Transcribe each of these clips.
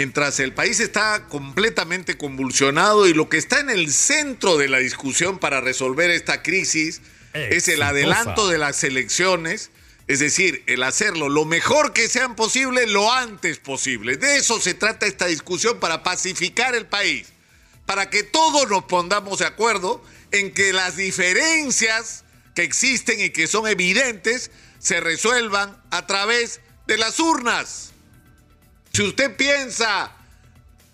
mientras el país está completamente convulsionado y lo que está en el centro de la discusión para resolver esta crisis es el adelanto de las elecciones, es decir, el hacerlo lo mejor que sean posible lo antes posible. De eso se trata esta discusión para pacificar el país, para que todos nos pongamos de acuerdo en que las diferencias que existen y que son evidentes se resuelvan a través de las urnas. Si usted piensa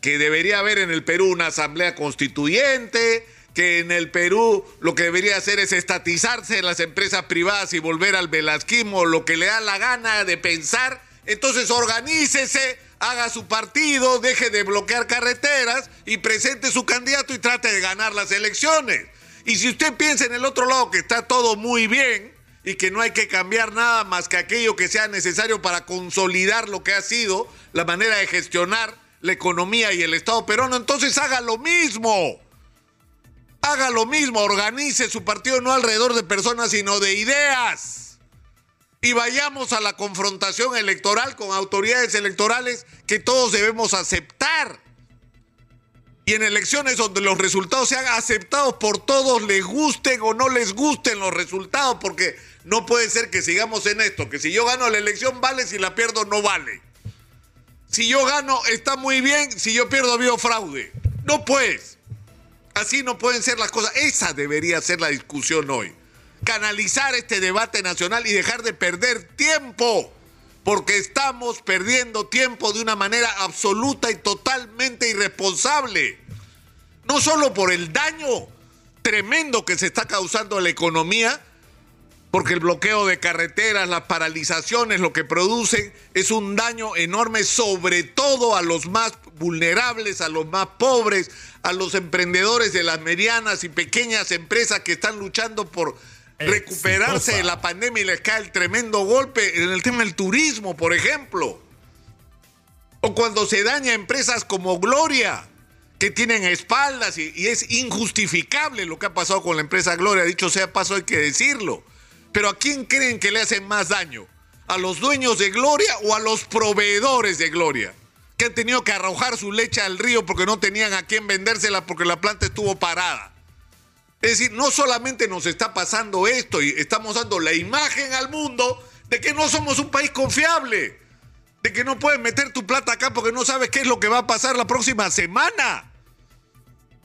que debería haber en el Perú una asamblea constituyente, que en el Perú lo que debería hacer es estatizarse en las empresas privadas y volver al velasquismo, lo que le da la gana de pensar, entonces organícese, haga su partido, deje de bloquear carreteras y presente su candidato y trate de ganar las elecciones. Y si usted piensa en el otro lado que está todo muy bien y que no hay que cambiar nada más que aquello que sea necesario para consolidar lo que ha sido la manera de gestionar la economía y el Estado peruano, entonces haga lo mismo haga lo mismo, organice su partido no alrededor de personas, sino de ideas. Y vayamos a la confrontación electoral con autoridades electorales que todos debemos aceptar. Y en elecciones donde los resultados sean aceptados por todos, les gusten o no les gusten los resultados, porque no puede ser que sigamos en esto, que si yo gano la elección vale, si la pierdo no vale. Si yo gano está muy bien, si yo pierdo ha fraude. No pues. Así no pueden ser las cosas. Esa debería ser la discusión hoy. Canalizar este debate nacional y dejar de perder tiempo. Porque estamos perdiendo tiempo de una manera absoluta y totalmente irresponsable. No solo por el daño tremendo que se está causando a la economía, porque el bloqueo de carreteras, las paralizaciones, lo que producen es un daño enorme, sobre todo a los más vulnerables, a los más pobres, a los emprendedores de las medianas y pequeñas empresas que están luchando por recuperarse de la pandemia y les cae el tremendo golpe en el tema del turismo, por ejemplo. O cuando se daña empresas como Gloria, que tienen espaldas y, y es injustificable lo que ha pasado con la empresa Gloria, dicho sea paso hay que decirlo pero ¿a quién creen que le hacen más daño? ¿A los dueños de Gloria o a los proveedores de Gloria? Que han tenido que arrojar su leche al río porque no tenían a quién vendérsela porque la planta estuvo parada. Es decir, no solamente nos está pasando esto y estamos dando la imagen al mundo de que no somos un país confiable, de que no puedes meter tu plata acá porque no sabes qué es lo que va a pasar la próxima semana.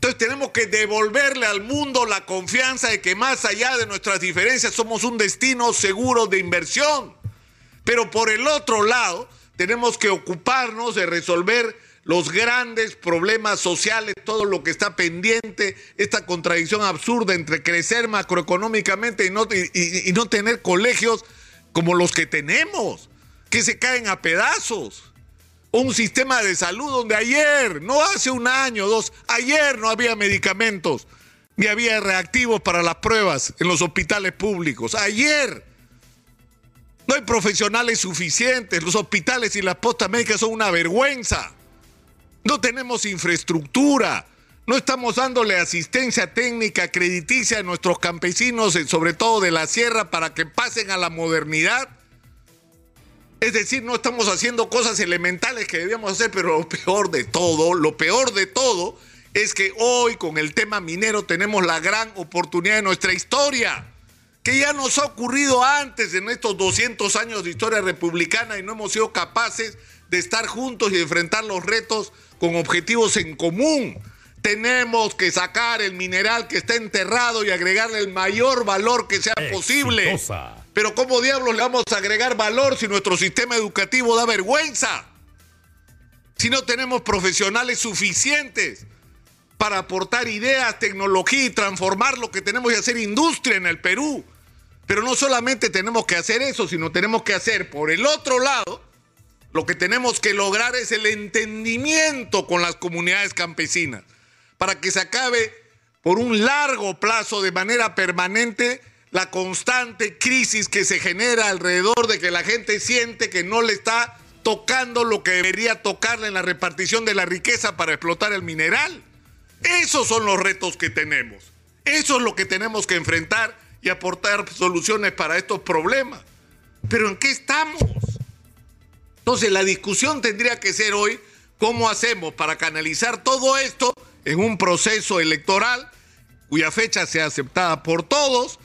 Entonces tenemos que devolverle al mundo la confianza de que más allá de nuestras diferencias somos un destino seguro de inversión. Pero por el otro lado, tenemos que ocuparnos de resolver los grandes problemas sociales, todo lo que está pendiente, esta contradicción absurda entre crecer macroeconómicamente y no, y no tener colegios como los que tenemos, que se caen a pedazos un sistema de salud donde ayer, no hace un año, dos, ayer no había medicamentos, ni había reactivos para las pruebas en los hospitales públicos. Ayer no hay profesionales suficientes, los hospitales y las postas médicas son una vergüenza. No tenemos infraestructura, no estamos dándole asistencia técnica crediticia a nuestros campesinos, sobre todo de la sierra, para que pasen a la modernidad es decir, no estamos haciendo cosas elementales que debíamos hacer, pero lo peor de todo, lo peor de todo es que hoy con el tema minero tenemos la gran oportunidad de nuestra historia, que ya nos ha ocurrido antes en estos 200 años de historia republicana y no hemos sido capaces de estar juntos y de enfrentar los retos con objetivos en común. Tenemos que sacar el mineral que está enterrado y agregarle el mayor valor que sea posible. Pero ¿cómo diablos le vamos a agregar valor si nuestro sistema educativo da vergüenza? Si no tenemos profesionales suficientes para aportar ideas, tecnología y transformar lo que tenemos y hacer industria en el Perú. Pero no solamente tenemos que hacer eso, sino tenemos que hacer por el otro lado, lo que tenemos que lograr es el entendimiento con las comunidades campesinas, para que se acabe por un largo plazo de manera permanente la constante crisis que se genera alrededor de que la gente siente que no le está tocando lo que debería tocarle en la repartición de la riqueza para explotar el mineral. Esos son los retos que tenemos. Eso es lo que tenemos que enfrentar y aportar soluciones para estos problemas. Pero ¿en qué estamos? Entonces la discusión tendría que ser hoy ¿Cómo hacemos para canalizar todo esto en un proceso electoral cuya fecha sea aceptada por todos,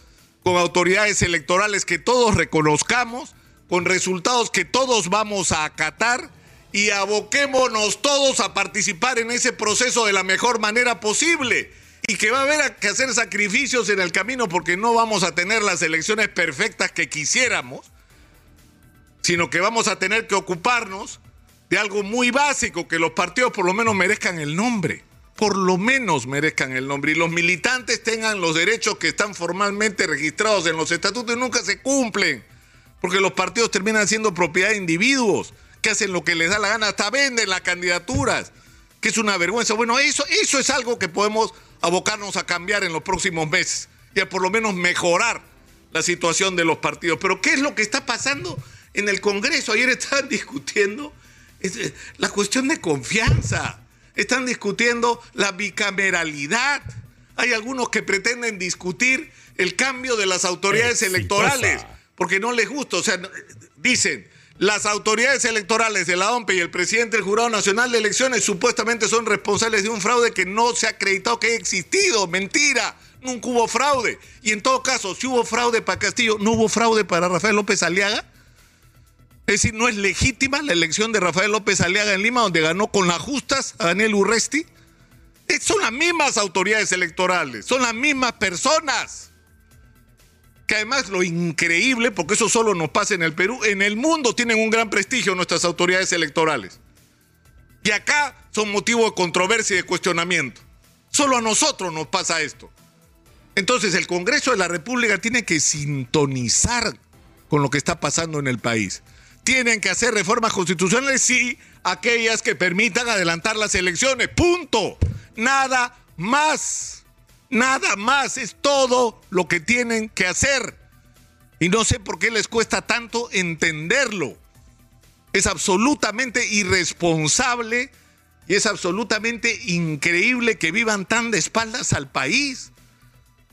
con autoridades electorales que todos reconozcamos, con resultados que todos vamos a acatar y aboquémonos todos a participar en ese proceso de la mejor manera posible? y que va a haber que hacer sacrificios en el camino porque no vamos a tener las elecciones perfectas que quisiéramos, sino que vamos a tener que ocuparnos de algo muy básico, que los partidos por lo menos merezcan el nombre, por lo menos merezcan el nombre, y los militantes tengan los derechos que están formalmente registrados en los estatutos y nunca se cumplen, porque los partidos terminan siendo propiedad de individuos que hacen lo que les da la gana, hasta venden las candidaturas, que es una vergüenza. Bueno, eso, eso es algo que podemos abocarnos a cambiar en los próximos meses y a por lo menos mejorar la situación de los partidos. Pero ¿qué es lo que está pasando en el Congreso? Ayer estaban discutiendo eh, la cuestión de confianza, están discutiendo la bicameralidad. Hay algunos que pretenden discutir el cambio de las autoridades electorales porque no les gusta. O sea, dicen, las autoridades electorales de la OMP y el presidente del Jurado Nacional de Elecciones supuestamente son responsables de un fraude que no se ha acreditado que haya existido. Mentira, nunca hubo fraude. Y en todo caso, si hubo fraude para Castillo, ¿no hubo fraude para Rafael López Aliaga? Es decir, ¿no es legítima la elección de Rafael López Aliaga en Lima, donde ganó con las justas a Daniel Urresti? Son las mismas autoridades electorales, son las mismas personas que además lo increíble, porque eso solo nos pasa en el Perú, en el mundo tienen un gran prestigio nuestras autoridades electorales. Y acá son motivo de controversia y de cuestionamiento. Solo a nosotros nos pasa esto. Entonces el Congreso de la República tiene que sintonizar con lo que está pasando en el país. Tienen que hacer reformas constitucionales, sí, aquellas que permitan adelantar las elecciones. Punto. Nada más. Nada más, es todo lo que tienen que hacer. Y no sé por qué les cuesta tanto entenderlo. Es absolutamente irresponsable y es absolutamente increíble que vivan tan de espaldas al país.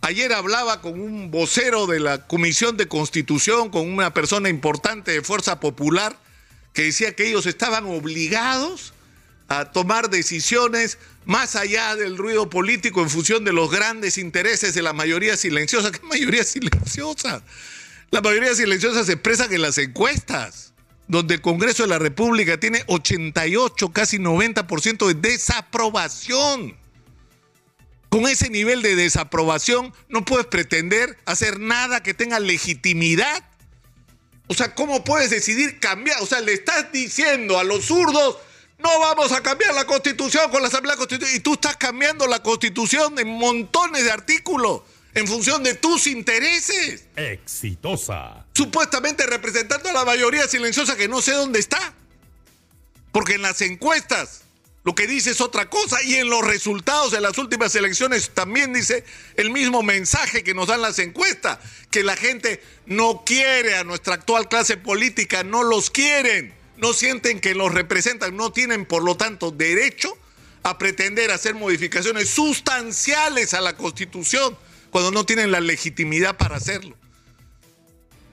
Ayer hablaba con un vocero de la Comisión de Constitución, con una persona importante de Fuerza Popular, que decía que ellos estaban obligados a tomar decisiones más allá del ruido político en función de los grandes intereses de la mayoría silenciosa. ¿Qué mayoría silenciosa? La mayoría silenciosa se expresa en las encuestas, donde el Congreso de la República tiene 88, casi 90% de desaprobación. Con ese nivel de desaprobación no puedes pretender hacer nada que tenga legitimidad. O sea, ¿cómo puedes decidir cambiar? O sea, le estás diciendo a los zurdos no vamos a cambiar la constitución con la Asamblea Constitucional. Y tú estás cambiando la constitución en montones de artículos en función de tus intereses. Exitosa. Supuestamente representando a la mayoría silenciosa que no sé dónde está. Porque en las encuestas lo que dice es otra cosa y en los resultados de las últimas elecciones también dice el mismo mensaje que nos dan las encuestas, que la gente no quiere a nuestra actual clase política, no los quieren no sienten que los representan, no tienen por lo tanto derecho a pretender hacer modificaciones sustanciales a la Constitución cuando no tienen la legitimidad para hacerlo.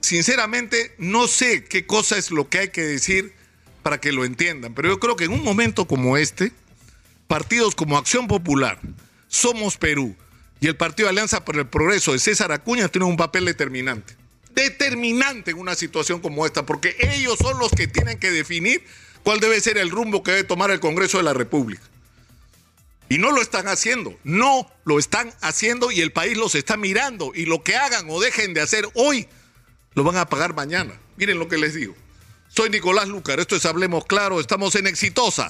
Sinceramente, no sé qué cosa es lo que hay que decir para que lo entiendan, pero yo creo que en un momento como este, partidos como Acción Popular, Somos Perú y el Partido Alianza por el Progreso de César Acuña tienen un papel determinante determinante en una situación como esta, porque ellos son los que tienen que definir cuál debe ser el rumbo que debe tomar el Congreso de la República. Y no lo están haciendo, no lo están haciendo y el país los está mirando. Y lo que hagan o dejen de hacer hoy, lo van a pagar mañana. Miren lo que les digo. Soy Nicolás Lucar, esto es Hablemos Claro, estamos en Exitosa